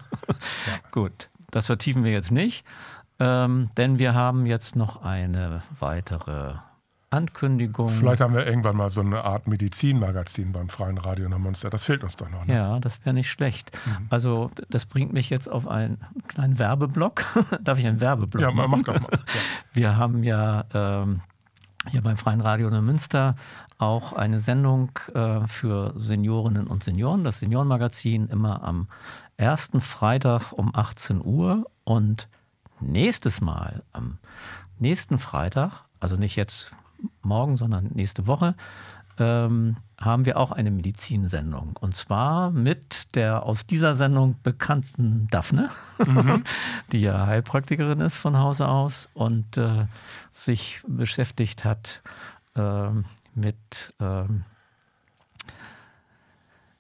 Gut, das vertiefen wir jetzt nicht, ähm, denn wir haben jetzt noch eine weitere Ankündigung. Vielleicht haben wir irgendwann mal so eine Art Medizinmagazin beim Freien Radio Neumünster. Das fehlt uns doch noch. Ne? Ja, das wäre nicht schlecht. Also, d- das bringt mich jetzt auf einen kleinen Werbeblock. Darf ich einen Werbeblock Ja, machen? mach doch mal. Ja. Wir haben ja ähm, hier beim Freien Radio Neumünster auch eine Sendung äh, für Seniorinnen und Senioren, das Seniorenmagazin, immer am ersten Freitag um 18 Uhr und nächstes Mal, am nächsten Freitag, also nicht jetzt morgen, sondern nächste Woche, ähm, haben wir auch eine Medizinsendung. Und zwar mit der aus dieser Sendung bekannten Daphne, die ja Heilpraktikerin ist von Hause aus und äh, sich beschäftigt hat ähm, mit,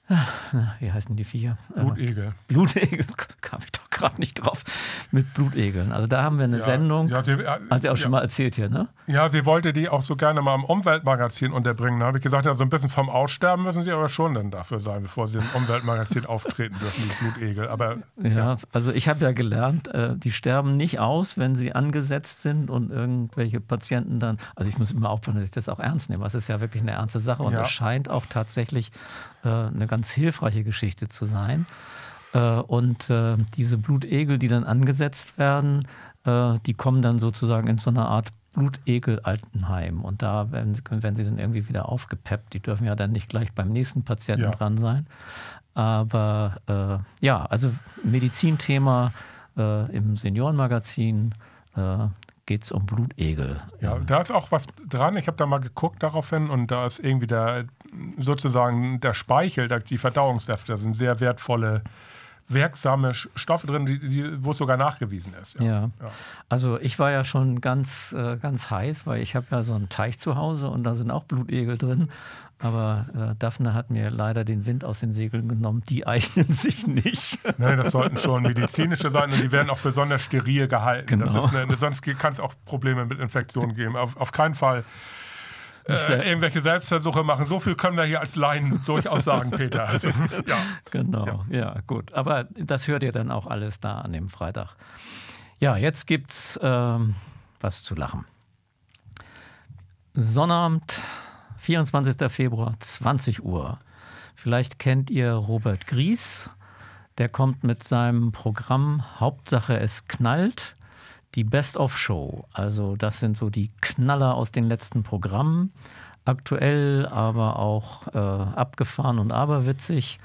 na, wie heißen die Viecher? Äh, Blutegel. Blutegel, kam ich doch gerade nicht drauf. Mit Blutegeln. Also da haben wir eine Ja, Sendung. ja, sie- äh, Hat sie auch ja. schon mal erzählt hier, ne? Ja, sie wollte die auch so gerne mal im Umweltmagazin unterbringen. Da habe ich gesagt, ja, so ein bisschen vom Aussterben müssen sie aber schon dann dafür sein, bevor sie im Umweltmagazin auftreten dürfen, die Blutegel. Aber Ja, also ich habe ja gelernt, äh, die sterben nicht aus, wenn sie angesetzt sind und irgendwelche Patienten dann, also ich muss immer aufpassen, dass ich das auch ernst nehme. Es ist ja wirklich eine ernste Sache und es scheint auch tatsächlich äh, eine ganz hilfreiche Geschichte zu sein. Äh, und äh, diese Blutegel, die dann angesetzt werden, äh, die kommen dann sozusagen in so eine Art Blutegel-Altenheim. Und da werden, werden sie dann irgendwie wieder aufgepeppt. Die dürfen ja dann nicht gleich beim nächsten Patienten Ja. dran sein. Aber äh, ja, also Medizinthema äh, im Seniorenmagazin äh, geht es um Blutegel. ja, da ist auch was dran. Ich habe da mal geguckt daraufhin und da ist irgendwie der sozusagen der Speichel, die Verdauungssäfte, da sind sehr wertvolle, wirksame Stoffe drin, die, die, wo es sogar nachgewiesen ist. Ja. Ja. Also ich war ja schon ganz, äh, ganz heiß, weil ich habe ja so einen Teich zu Hause und da sind auch Blutegel drin. Aber äh, Daphne hat mir leider den Wind aus den Segeln genommen. Die eignen sich nicht. Ne, das sollten schon medizinische sein und die werden auch besonders steril gehalten. Genau. eine, sonst kann es auch Probleme mit Infektionen geben. Auf, auf keinen Fall äh, irgendwelche Selbstversuche machen. So viel können wir hier als Laien durchaus sagen, Peter. Also, ja. Genau, ja. gut. Aber das hört ihr dann auch alles da an dem Freitag. Ja, jetzt gibt's ähm, was zu lachen. Sonnabend, 24. Februar, 20 Uhr. Vielleicht kennt ihr Robert Gries. Der kommt mit seinem Programm Hauptsache es knallt. Die Best-of-Show. Also das sind so die Knaller aus den letzten Programmen. Aktuell, aber auch äh, abgefahren und aberwitzig.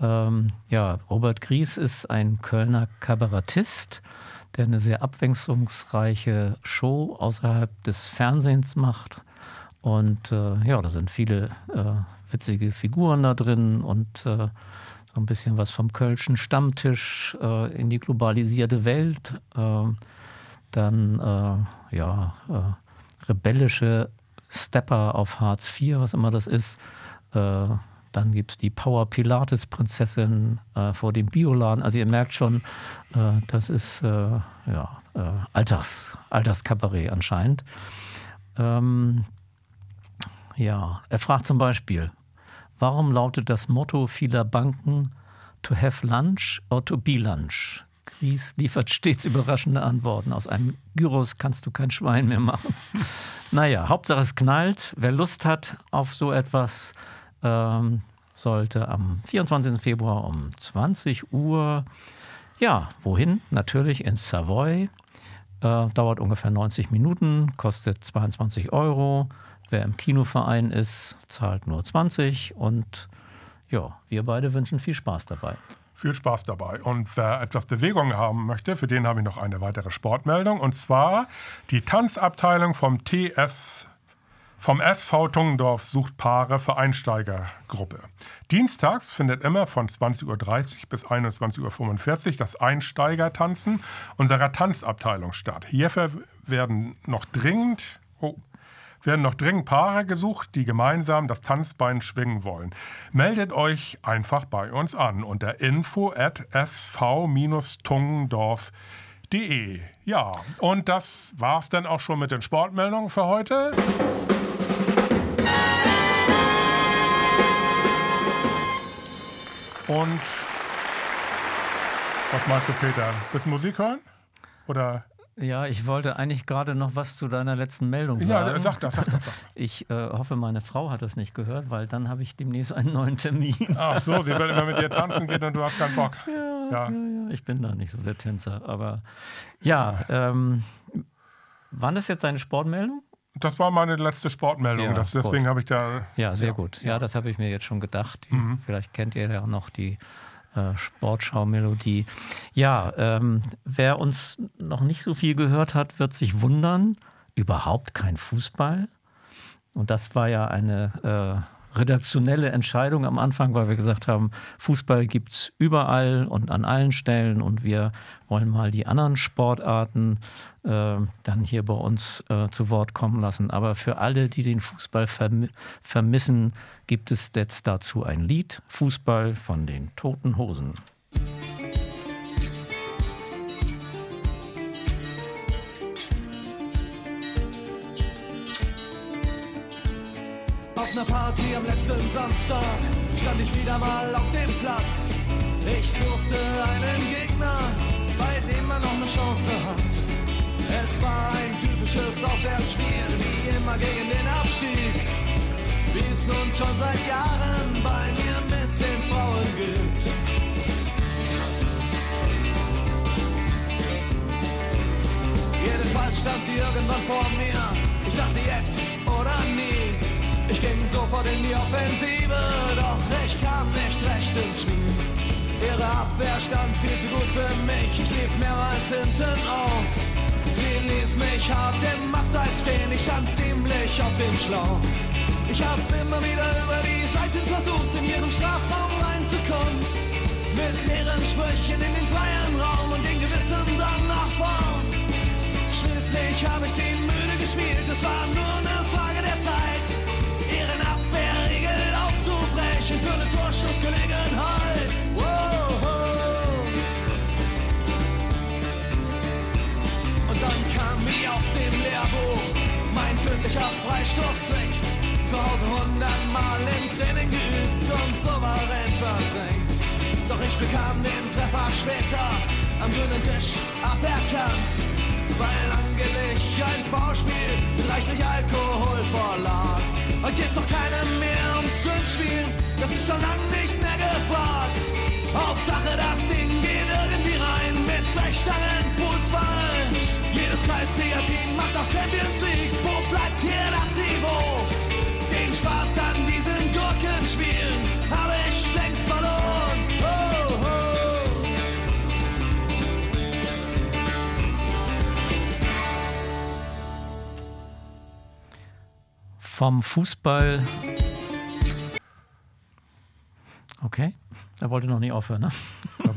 Ähm, ja, Robert Gries ist ein Kölner Kabarettist, der eine sehr abwechslungsreiche Show außerhalb des Fernsehens macht. Und äh, ja, da sind viele äh, witzige Figuren da drin und äh, so ein bisschen was vom Kölschen Stammtisch äh, in die globalisierte Welt. Dann äh, ja, äh, rebellische Stepper auf Hartz IV, was immer das ist. Äh, dann gibt es die Power Pilates Prinzessin äh, vor dem Bioladen. Also ihr merkt schon, äh, das ist äh, ja, Alltags, Alltagskabarett anscheinend. Ähm, ja, er fragt zum Beispiel, warum lautet das Motto vieler Banken to have lunch or to be lunch? Gries liefert stets überraschende Antworten. Aus einem Gyros kannst du kein Schwein mehr machen. naja, Hauptsache es knallt. Wer Lust hat auf so etwas, ähm, sollte am 24. Februar um 20 Uhr, ja, wohin? Natürlich ins Savoy. Äh, dauert ungefähr 90 Minuten, kostet 22 Euro. Wer im Kinoverein ist, zahlt nur 20. Und ja, wir beide wünschen viel Spaß dabei. Viel Spaß dabei. Und wer etwas Bewegung haben möchte, für den habe ich noch eine weitere Sportmeldung. Und zwar die Tanzabteilung vom TS, vom SV Tungendorf sucht Paare für Einsteigergruppe. Dienstags findet immer von 20.30 Uhr bis 21.45 Uhr das Einsteigertanzen unserer Tanzabteilung statt. Hierfür werden noch dringend, oh, werden noch dringend Paare gesucht, die gemeinsam das Tanzbein schwingen wollen. Meldet euch einfach bei uns an unter info at sv-tungendorf.de. Ja, und das war's dann auch schon mit den Sportmeldungen für heute. Und was meinst du, Peter? Bist du Musik hören? Oder? Ja, ich wollte eigentlich gerade noch was zu deiner letzten Meldung sagen. Ja, sag das, sag das. Sag das. Ich äh, hoffe, meine Frau hat das nicht gehört, weil dann habe ich demnächst einen neuen Termin. Ach so, sie will immer mit dir tanzen gehen und du hast keinen Bock. Ja. Ja, ich bin da nicht so der Tänzer. Aber ja, ähm, waren das jetzt deine Sportmeldung? Das war meine letzte Sportmeldung. Ja, das, deswegen habe ich da. Ja, sehr gut. Ja, das habe ich mir jetzt schon gedacht. Die, Vielleicht kennt ihr ja noch die äh, Sportschau-Melodie. Ja, ähm, wer uns noch nicht so viel gehört hat, wird sich wundern. Überhaupt kein Fußball. Und das war ja eine redaktionelle Entscheidung am Anfang, weil wir gesagt haben, Fußball gibt es überall und an allen Stellen und wir wollen mal die anderen Sportarten äh, dann hier bei uns äh, zu Wort kommen lassen. Aber für alle, die den Fußball verm vermissen, gibt es jetzt dazu ein Lied, Fußball von den Toten Hosen. Auf einer Party am letzten Samstag stand ich wieder mal auf dem Platz. Ich suchte einen Gegner, bei dem man noch eine Chance hat. Es war ein typisches Auswärtsspiel, wie immer gegen den Abstieg. Wie es nun schon seit Jahren bei mir mit den Frauen gilt. Jedenfalls stand sie irgendwann vor mir. Ich dachte jetzt oder nie. Sofort in die Offensive, doch ich kam nicht recht ins Spiel. Ihre Abwehr stand viel zu gut für mich. Ich lief mehrmals hinten auf. Sie ließ mich hart im Abseits stehen. Ich stand ziemlich auf dem Schlauch. Ich hab immer wieder über die Seiten versucht, in ihren Strafraum reinzukommen. Mit leeren Sprüchen in den freien Raum und den Gewissen dann nach vorn. Schließlich habe ich sie müde gespielt, es war nur eine Frage Lehrbuch mein tödlicher Freistoßtrick. Zu Hause hundertmal im Training geübt und souverän versenkt. Doch ich bekam den Treffer später am grünen Tisch aberkannt, weil angeblich ein Vorspiel mit reichlich Alkohol vorlag. Und jetzt noch keine mehr ums Schönspielen, das ist schon lang nicht mehr gefragt. Hauptsache das Ding geht irgendwie rein mit Brechstangen Fußball. Jedes Kreisliga-Team macht auch Champions League. Wo bleibt hier das Niveau? Den Spaß an diesen Gurkenspielen habe ich längst verloren. Oh, oh. Vom Fußball. Okay, er wollte noch nicht aufhören, ne?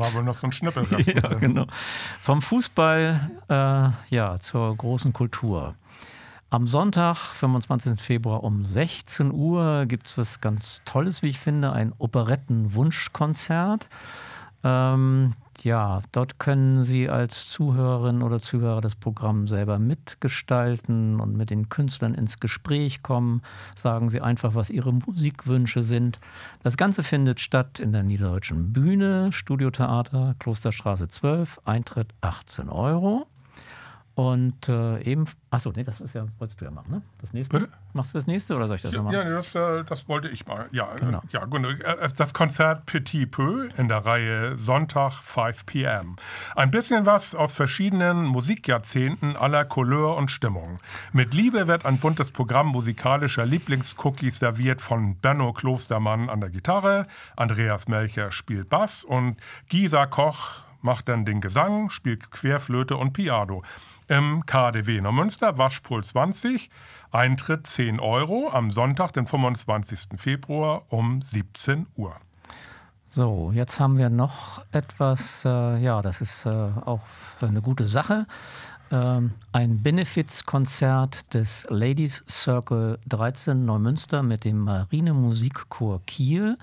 War wohl noch so ein Schnippel. ja, genau. Vom Fußball äh, ja, zur großen Kultur. Am Sonntag, 25. Februar um 16 Uhr, gibt es was ganz Tolles, wie ich finde, ein Operettenwunschkonzert. Ähm, ja, dort können Sie als Zuhörerin oder Zuhörer das Programm selber mitgestalten und mit den Künstlern ins Gespräch kommen. Sagen Sie einfach, was Ihre Musikwünsche sind. Das Ganze findet statt in der Niederdeutschen Bühne, Studiotheater, Klosterstraße 12, Eintritt 18 Euro. Und äh, eben, achso, nee, das ist ja, wolltest du ja machen, ne? Das nächste. Bitte? Machst du das nächste oder soll ich das Ja, machen? ja das, äh, das wollte ich mal. Ja, Genau. äh, ja gut. Äh, Das Konzert Petit Peu in der Reihe Sonntag 5 p.m. Ein bisschen was aus verschiedenen Musikjahrzehnten aller Couleur und Stimmung. Mit Liebe wird ein buntes Programm musikalischer Lieblingscookies serviert von Benno Klostermann an der Gitarre, Andreas Melcher spielt Bass und Gisa Koch macht dann den Gesang, spielt Querflöte und Piano. Im KDW Neumünster, Waschpol 20, Eintritt 10 Euro am Sonntag, den 25. Februar um 17 Uhr. So, jetzt haben wir noch etwas, äh, ja, das ist äh, auch eine gute Sache. Ähm, ein Benefizkonzert des Ladies Circle 13 Neumünster mit dem Marinemusikchor Kiel.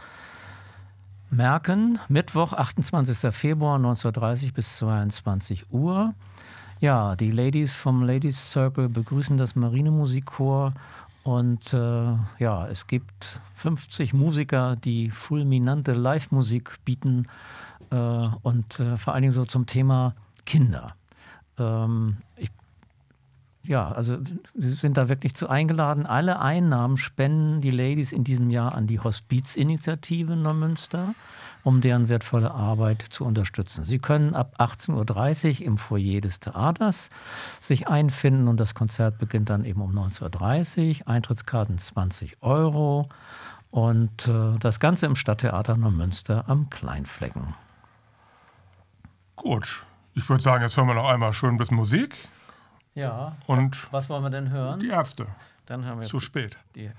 Merken, Mittwoch, 28. Februar, 19.30 bis 22 Uhr. Ja, die Ladies vom Ladies Circle begrüßen das Marinemusikchor und äh, ja, es gibt 50 Musiker, die fulminante Live-Musik bieten äh, und äh, vor allen Dingen so zum Thema Kinder. Ähm, ich ja, also Sie sind da wirklich zu eingeladen. Alle Einnahmen spenden die Ladies in diesem Jahr an die Hospizinitiative Neumünster, um deren wertvolle Arbeit zu unterstützen. Sie können ab 18.30 Uhr im Foyer des Theaters sich einfinden und das Konzert beginnt dann eben um 19.30 Uhr. Eintrittskarten 20 Euro und äh, das Ganze im Stadttheater Neumünster am Kleinflecken. Gut, ich würde sagen, jetzt hören wir noch einmal schön ein bisschen Musik Ja, und was wollen wir denn hören? die Ärzte. Dann hören wir jetzt Zu spät. die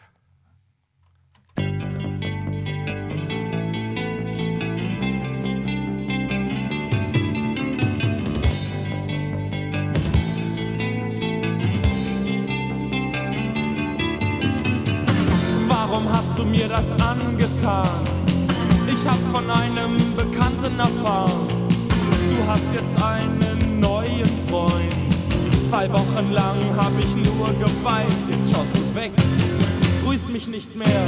Ich hab's von einem Bekannten erfahren. Du hast jetzt einen neuen Freund. Zwei Wochen lang hab ich nur geweint. Jetzt schaust du weg, grüßt mich nicht mehr.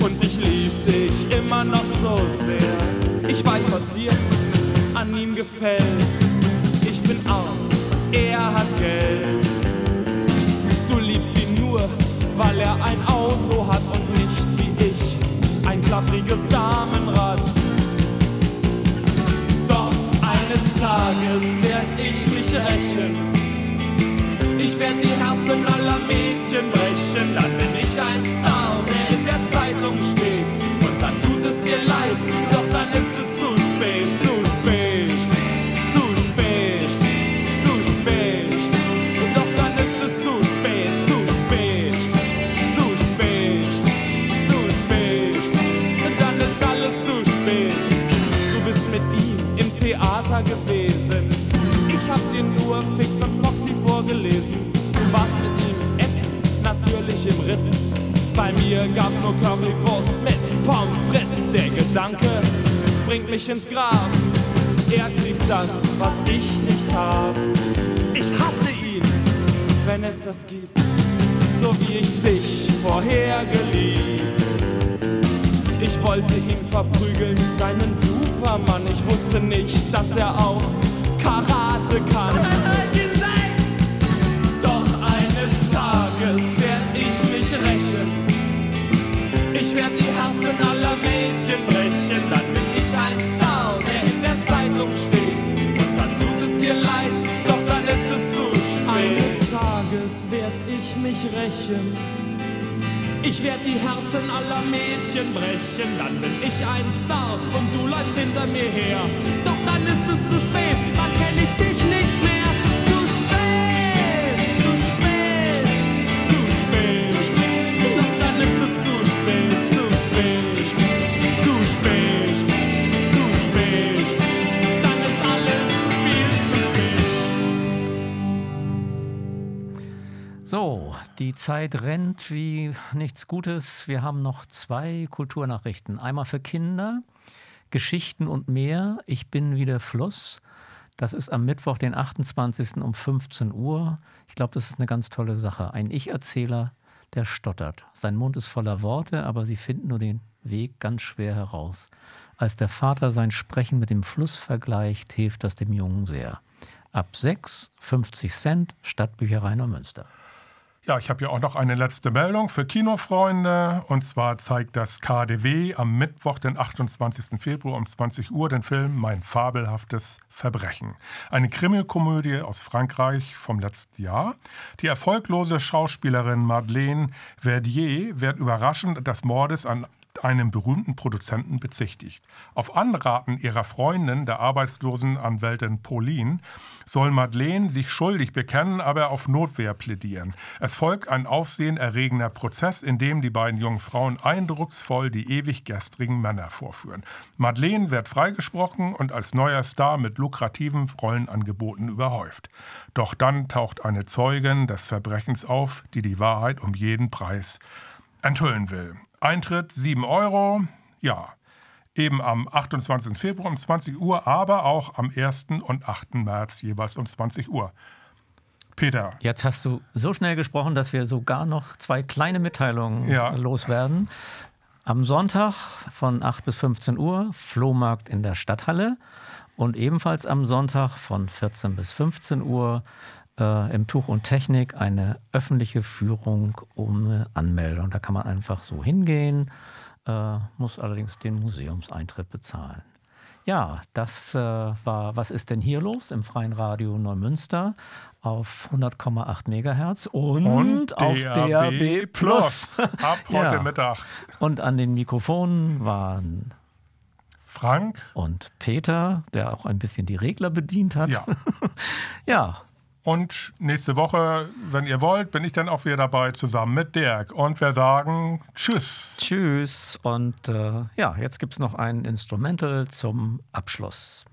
Und ich lieb dich immer noch so sehr. Ich weiß, was dir an ihm gefällt. Ich bin arm, er hat Geld. Du liebst ihn nur, weil er ein Auto hat und klappriges Damenrad. Doch eines Tages werd ich mich rächen. Ich werd die Herzen aller Mädchen brechen, dann bin ich ein Star, der in der Zeitung steht. Und dann tut es dir leid, Gewesen. Ich hab dir nur Fix und Foxy vorgelesen. Du warst mit ihm essen, natürlich im Ritz. Bei mir gab's nur Currywurst mit Pommes frites. Der Gedanke bringt mich ins Grab. Er kriegt das, was ich nicht hab. Ich hasse ihn, wenn es das gibt. So wie ich dich vorher geliebt. Ich wollte ihn verprügeln, deinen Supermann. Ich wusste nicht, dass er auch Karate kann. Doch eines Tages werd ich mich rächen. Ich werd die Herzen aller Mädchen brechen. Dann bin ich ein Star, der in der Zeitung steht. Und dann tut es dir leid, doch dann ist es zu spät. Eines Tages werd ich mich rächen. Ich werd die Herzen aller Mädchen brechen, dann bin ich ein Star und du läufst hinter mir her. Doch dann ist es zu spät, dann kenn ich dich nicht mehr. Die Zeit rennt wie nichts Gutes. Wir haben noch zwei Kulturnachrichten. Einmal für Kinder, Geschichten und mehr. Ich bin wie der Fluss. Das ist am Mittwoch, den 28. um 15 Uhr. Ich glaube, das ist eine ganz tolle Sache. Ein Ich-Erzähler, der stottert. Sein Mund ist voller Worte, aber sie finden nur den Weg ganz schwer heraus. Als der Vater sein Sprechen mit dem Fluss vergleicht, hilft das dem Jungen sehr. Ab 6, 50 Cent, Stadtbücherei Neumünster. Ja, ich habe ja auch noch eine letzte Meldung für Kinofreunde. Und zwar zeigt das KDW am Mittwoch, den 28. Februar um 20 Uhr, den Film Mein fabelhaftes Verbrechen. Eine Krimikomödie aus Frankreich vom letzten Jahr. Die erfolglose Schauspielerin Madeleine Verdier wird überraschend des Mordes an einem berühmten Produzenten bezichtigt. Auf Anraten ihrer Freundin, der arbeitslosen Anwältin Pauline, soll Madeleine sich schuldig bekennen, aber auf Notwehr plädieren. Es folgt ein aufsehenerregender Prozess, in dem die beiden jungen Frauen eindrucksvoll die ewig gestrigen Männer vorführen. Madeleine wird freigesprochen und als neuer Star mit lukrativen Rollenangeboten überhäuft. Doch dann taucht eine Zeugin des Verbrechens auf, die die Wahrheit um jeden Preis enthüllen will. Eintritt 7 Euro, ja, eben am 28. Februar um 20 Uhr, aber auch am 1. und 8. März jeweils um 20 Uhr. Peter, Jetzt hast du so schnell gesprochen, dass wir sogar noch zwei kleine Mitteilungen Ja. loswerden. Am Sonntag von 8 bis 15 Uhr Flohmarkt in der Stadthalle und ebenfalls am Sonntag von 14 bis 15 Uhr äh, im Tuch und Technik eine öffentliche Führung ohne Anmeldung. Da kann man einfach so hingehen, äh, muss allerdings den Museumseintritt bezahlen. Ja, das äh, war Was ist denn hier los im Freien Radio Neumünster auf 100,8 Megahertz und, und auf DAB Plus. Ab heute Ja. Mittag. Und an den Mikrofonen waren Frank, und Peter, der auch ein bisschen die Regler bedient hat. ja. ja, Und nächste Woche, wenn ihr wollt, bin ich dann auch wieder dabei, zusammen mit Dirk. Und wir sagen Tschüss. tschüss. Und äh, ja, jetzt gibt es noch ein Instrumental zum Abschluss.